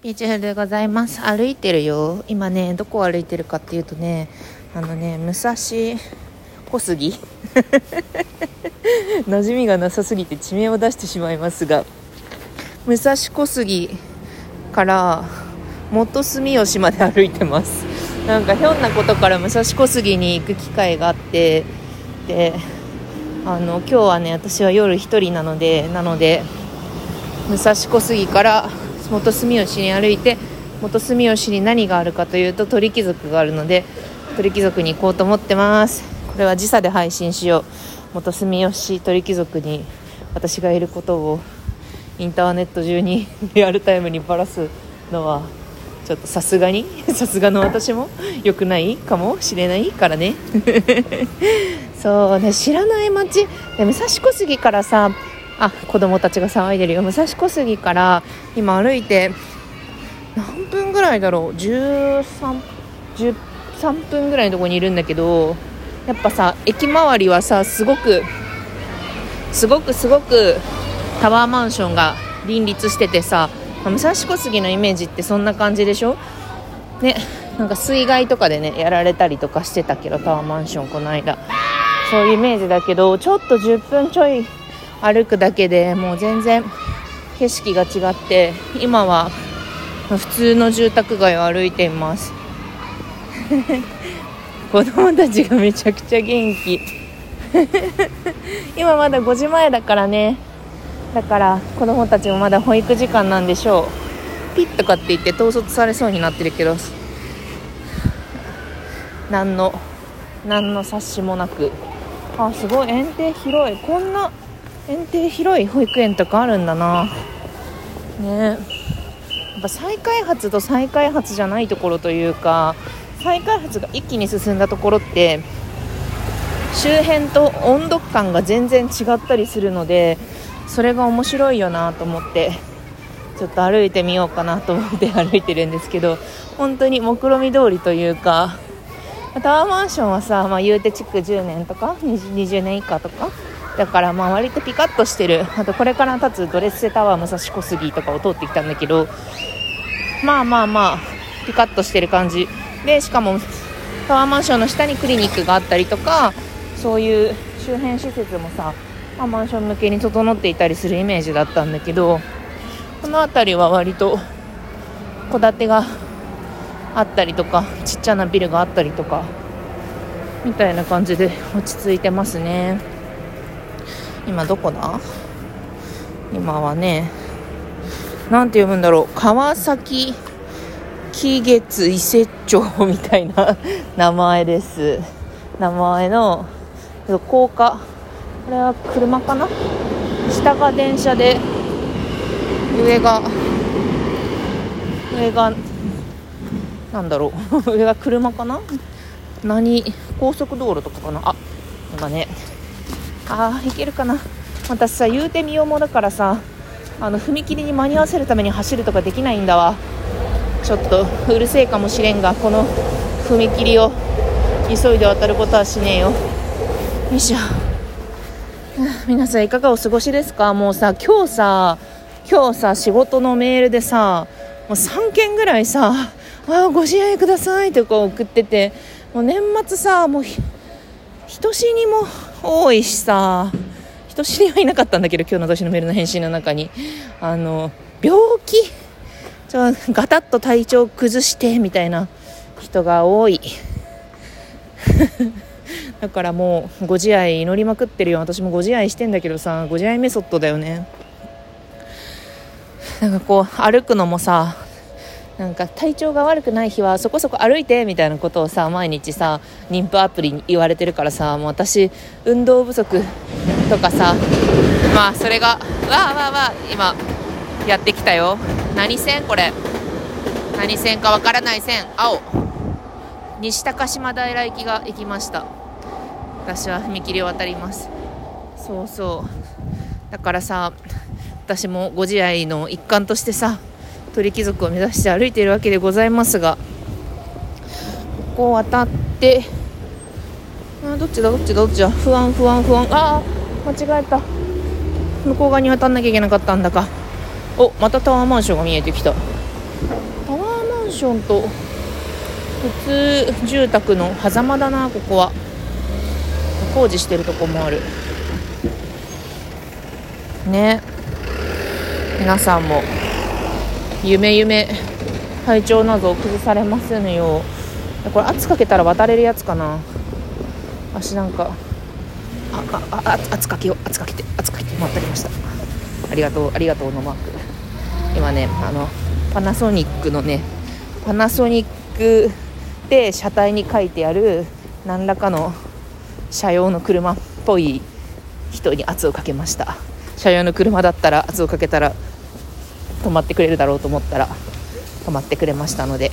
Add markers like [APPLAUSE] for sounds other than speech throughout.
ピーチフでございます。歩いてるよ。今ねどこを歩いてるかっていうとねあのね武蔵小杉。[LAUGHS] 馴染みがなさすぎて地名を出してしまいますが武蔵小杉から元住吉まで歩いてます。なんかひょんなことから武蔵小杉に行く機会があってであの今日はね私は夜1人なのでなので武蔵小杉から元住吉に歩いて元住吉に何があるかというと鳥貴族があるので鳥貴族に行こうと思ってます。これは時差で配信しよう。元住吉鳥貴族に私がいることをインターネット中に [LAUGHS] リアルタイムにばらすのはちょっとさすがに？[LAUGHS] さすがの私も？良くないかもしれないからね。[LAUGHS] そうね知らない街。で武蔵小杉からさあ子供たちが騒いでるよ。武蔵小杉から今歩いて何分ぐらいだろう？13 13分ぐらいのとこにいるんだけどやっぱさ駅周りはさすごくすごくすごくタワーマンションが林立しててさ武蔵小杉のイメージってそんな感じでしょ？ねなんか水害とかでねやられたりとかしてたけどタワーマンションこの間。そういうイメージだけどちょっと10分ちょい歩くだけでもう全然景色が違って今は普通の住宅街を歩いています。[LAUGHS] 子供たちがめちゃくちゃ元気。[LAUGHS] 今まだ5時前だからね。だから子供たちもまだ保育時間なんでしょう。ピッとかって言って統率されそうになってるけど。何の何の察しもなく。あすごい。園庭広い。こんな園庭広い保育園とかあるんだな。ね。やっぱ再開発と再開発じゃないところというか再開発が一気に進んだところって周辺と温度感が全然違ったりするのでそれが面白いよなと思ってちょっと歩いてみようかなと思って歩いてるんですけど本当に目論見通りというかタワーマンションはさ、まあ、言うて築10年とか 20, 20年以下とかだからまあ割とピカッとしてる。あとこれから建つドレッセタワー武蔵小杉とかを通ってきたんだけどまあまあまあピカッとしてる感じ。でしかもタワーマンションの下にクリニックがあったりとかそういう周辺施設もさ、まあ、マンション向けに整っていたりするイメージだったんだけどこの辺りは割と戸建てがあったりとかちっちゃなビルがあったりとかみたいな感じで落ち着いてますね。今どこだ？今はね何て読むんだろう。川崎木月伊勢町 [LAUGHS] みたいな名前です。名前の高架。これは車かな？下が電車で上が上がなんだろう。[LAUGHS] 上が車かな？何？高速道路とかかな？あ今ねあーいけるかな。私さ言うてみようもだからさあの踏切に間に合わせるために走るとかできないんだわ。ちょっとうるせえかもしれんがこの踏切を急いで渡ることはしねえよ。よいしょ。皆さんいかがお過ごしですか？もうさ今日さ今日さ仕事のメールでさもう3件ぐらいさあご自愛くださいとか送っててもう年末さもう人死にも多いしさ。人死にはいなかったんだけど今日の私のメールの返信の中に。あの病気？ちょガタッと体調崩してみたいな人が多い。[LAUGHS] だからもうご自愛祈りまくってるよ。私もご自愛してんだけどさご自愛メソッドだよね。なんかこう歩くのもさなんか体調が悪くない日はそこそこ歩いてみたいなことをさ毎日さ妊婦アプリに言われてるからさもう私運動不足とかさまあそれがわあわあわあ今やってきたよ。何線これ？何線かわからない線。青。西高島平行きが行きました。私は踏切を渡ります。そうそう。だからさ私もご自愛の一環としてさ鳥貴族を目指して歩いているわけでございますがここを渡ってあどっちだどっちだどっちだ不安不安不安。ああ間違えた。向こう側に渡んなきゃいけなかったんだか。おまたタワーマンションが見えてきた。タワーマンションと普通住宅の狭間だなここは。工事してるとこもある。ね。皆さんも。夢夢。体調など崩されませんよこれ圧かけたら渡れるやつかな。足なんか。あああ圧かけよう。圧かけて。圧かけて。渡りました。ありがとう。ありがとうのマーク。今ねあのパナソニックのねパナソニックで車体に書いてある何らかの車用の車っぽい人に圧をかけました。車用の車だったら圧をかけたら止まってくれるだろうと思ったら止まってくれましたので。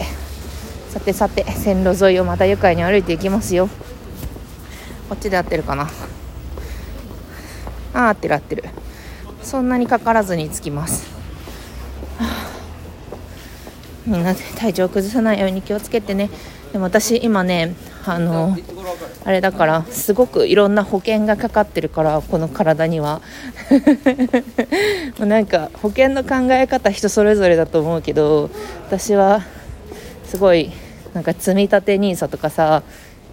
さてさて線路沿いをまた愉快に歩いていきますよ。こっちで合ってるかな？あ合ってる合ってる。そんなにかからずに着きます。体調崩さないように気をつけてね。でも私今ねあのあれだからすごくいろんな保険がかかってるからこの体には。も [LAUGHS] うなんか保険の考え方人それぞれだと思うけど私はすごいなんか積み立て NISA とかさ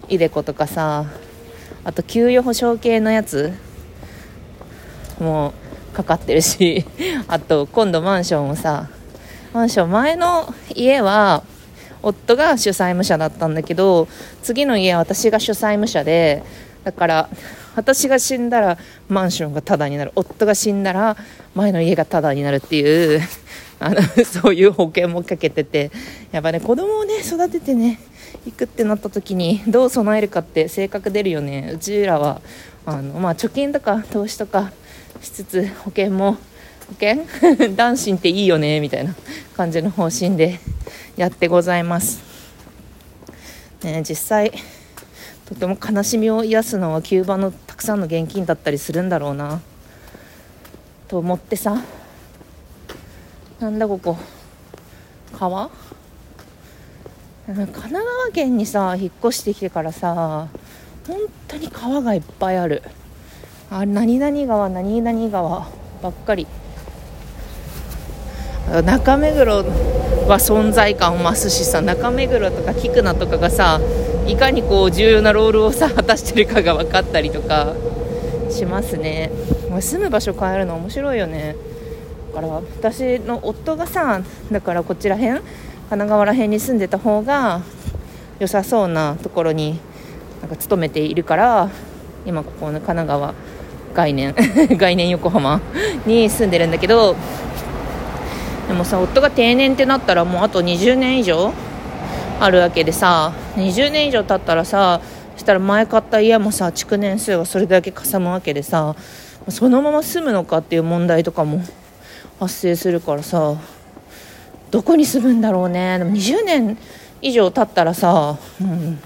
iDeCo とかさあと給与保証系のやつもかかってるし [LAUGHS] あと今度マンションもさマンション。前の家は夫が主債務者だったんだけど次の家は私が主債務者でだから私が死んだらマンションがタダになる。夫が死んだら前の家がタダになるっていうあのそういう保険もかけてて。やっぱね子供をね育ててね行くってなった時にどう備えるかって性格出るよね。うちらはあの、まあ、貯金とか投資とかしつつ保険も保険 [LAUGHS] 男子っていいよねみたいな感じの方針でやってございます、ね、実際とても悲しみを癒すのはキューバのたくさんの現金だったりするんだろうな。と思ってさ。なんだここ。川？神奈川県にさ引っ越してきてからさ本当に川がいっぱいある。あ何々川何々川ばっかり。中目黒は存在感を増すしさ中目黒とか菊名とかがさいかにこう重要なロールをさ果たしてるかが分かったりとかしますね。住む場所変えるの面白いよね。だから私の夫がさだからこちら辺神奈川ら辺に住んでた方が良さそうなところになんか勤めているから今ここの神奈川概念 [LAUGHS] 概念横浜に住んでるんだけどでもさ夫が定年ってなったらもうあと20年以上あるわけでさ20年以上経ったらさそしたら前買った家もさ築年数がそれだけかさむわけでさそのまま住むのかっていう問題とかも発生するからさどこに住むんだろうね。でも20年以上経ったらさ、うん、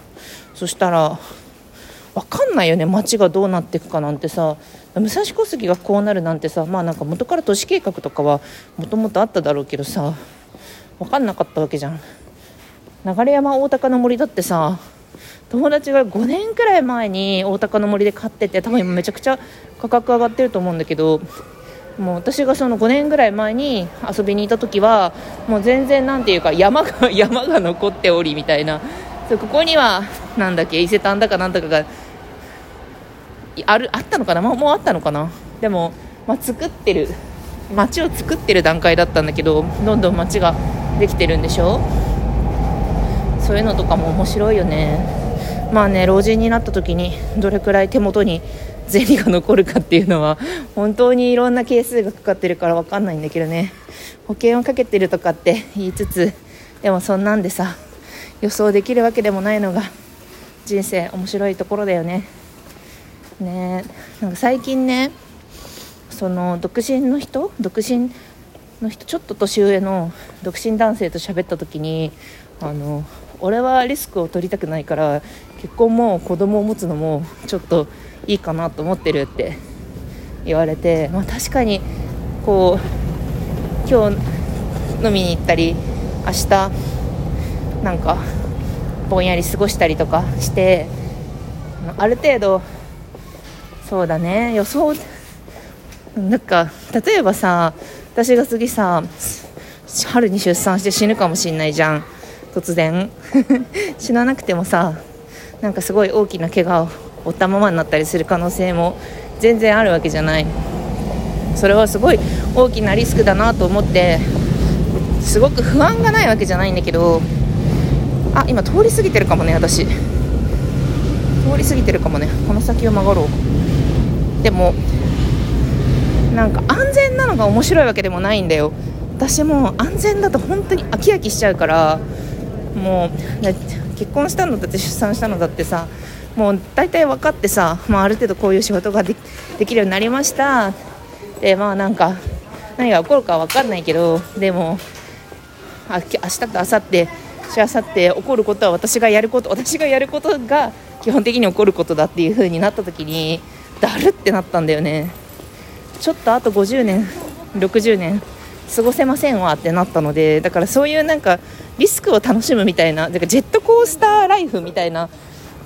そしたら分かんないよね。街がどうなっていくかなんてさ武蔵小杉がこうなるなんてさまあなんか元から都市計画とかはもともとあっただろうけどさ分かんなかったわけじゃん。流山大高の森だってさ友達が5年くらい前に大高の森で買ってて多分今めちゃくちゃ価格上がってると思うんだけどもう私がその5年ぐらい前に遊びにいた時はもう全然なんていうか山が山が残っておりみたいな。ここにはなんだっけ伊勢丹だかなんだかがあるあったのかな、もうもうあったのかな？でも、まあ、作ってる街を作ってる段階だったんだけどどんどん街ができてるんでしょ？そういうのとかも面白いよね。まあね老人になった時にどれくらい手元に銭が残るかっていうのは本当にいろんな係数がかかってるから分かんないんだけどね。保険をかけてるとかって言いつつでもそんなんでさ予想できるわけでもないのが人生面白いところだよね。ねなんか最近ねその独身の人独身の人ちょっと年上の独身男性と喋った時にあの俺はリスクを取りたくないから結婚も子供を持つのもちょっといいかなと思ってるって言われて、まあ、確かにこう今日飲みに行ったり明日なんかぼんやり過ごしたりとかしてある程度そうだね。予想なんか例えばさ私が次さ春に出産して死ぬかもしんないじゃん。突然。[LAUGHS] 死ななくてもさなんかすごい大きな怪我を負ったままになったりする可能性も全然あるわけじゃない。それはすごい大きなリスクだなと思ってすごく不安がないわけじゃないんだけどあ今通り過ぎてるかもね私。通り過ぎてるかもね。この先を曲がろう。でもなんか安全なのが面白いわけでもないんだよ。私も安全だと本当に飽き飽きしちゃうからもう結婚したのだって出産したのだってさもう大体分かってさ、まあ、ある程度こういう仕事ができるようになりました。でまあなんか何が起こるか分かんないけどでもあ明日と明後日しあさって起こることは私がやること私がやることが基本的に起こることだっていう風になった時にだるってなったんだよね。ちょっとあと50年60年過ごせませんわってなったのでだからそういうなんかリスクを楽しむみたいなだからジェットコースターライフみたいな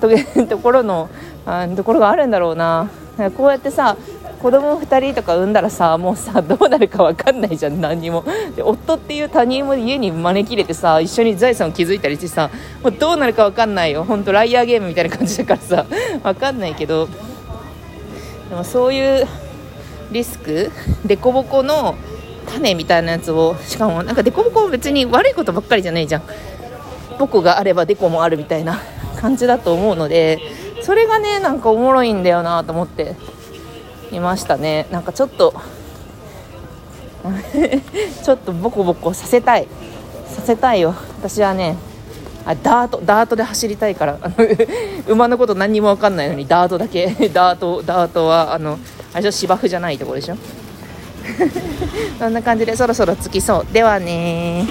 [LAUGHS] ところのあところがあるんだろうな。こうやってさ子供2人とか産んだらさもうさどうなるか分かんないじゃん何にも。で夫っていう他人も家に招き入れてさ一緒に財産を築いたりしてさもうどうなるか分かんないよ。本当ライアーゲームみたいな感じだからさ分かんないけど。でもそういうリスク凸凹の種みたいなやつをしかもなんか凸凹も別に悪いことばっかりじゃないじゃん。僕があればデコもあるみたいな [LAUGHS] 感じだと思うのでそれがねなんかおもろいんだよなと思っていましたね。なんかちょっと [LAUGHS] ちょっとボコボコさせたい。させたいよ。私はねあダートダートで走りたいから。あの [LAUGHS] 馬のこと何にも分かんないのにダートだけ。[LAUGHS] ダートダートはあのあれでしょ？芝生じゃないところでしょ？[LAUGHS] そんな感じでそろそろ着きそう。ではね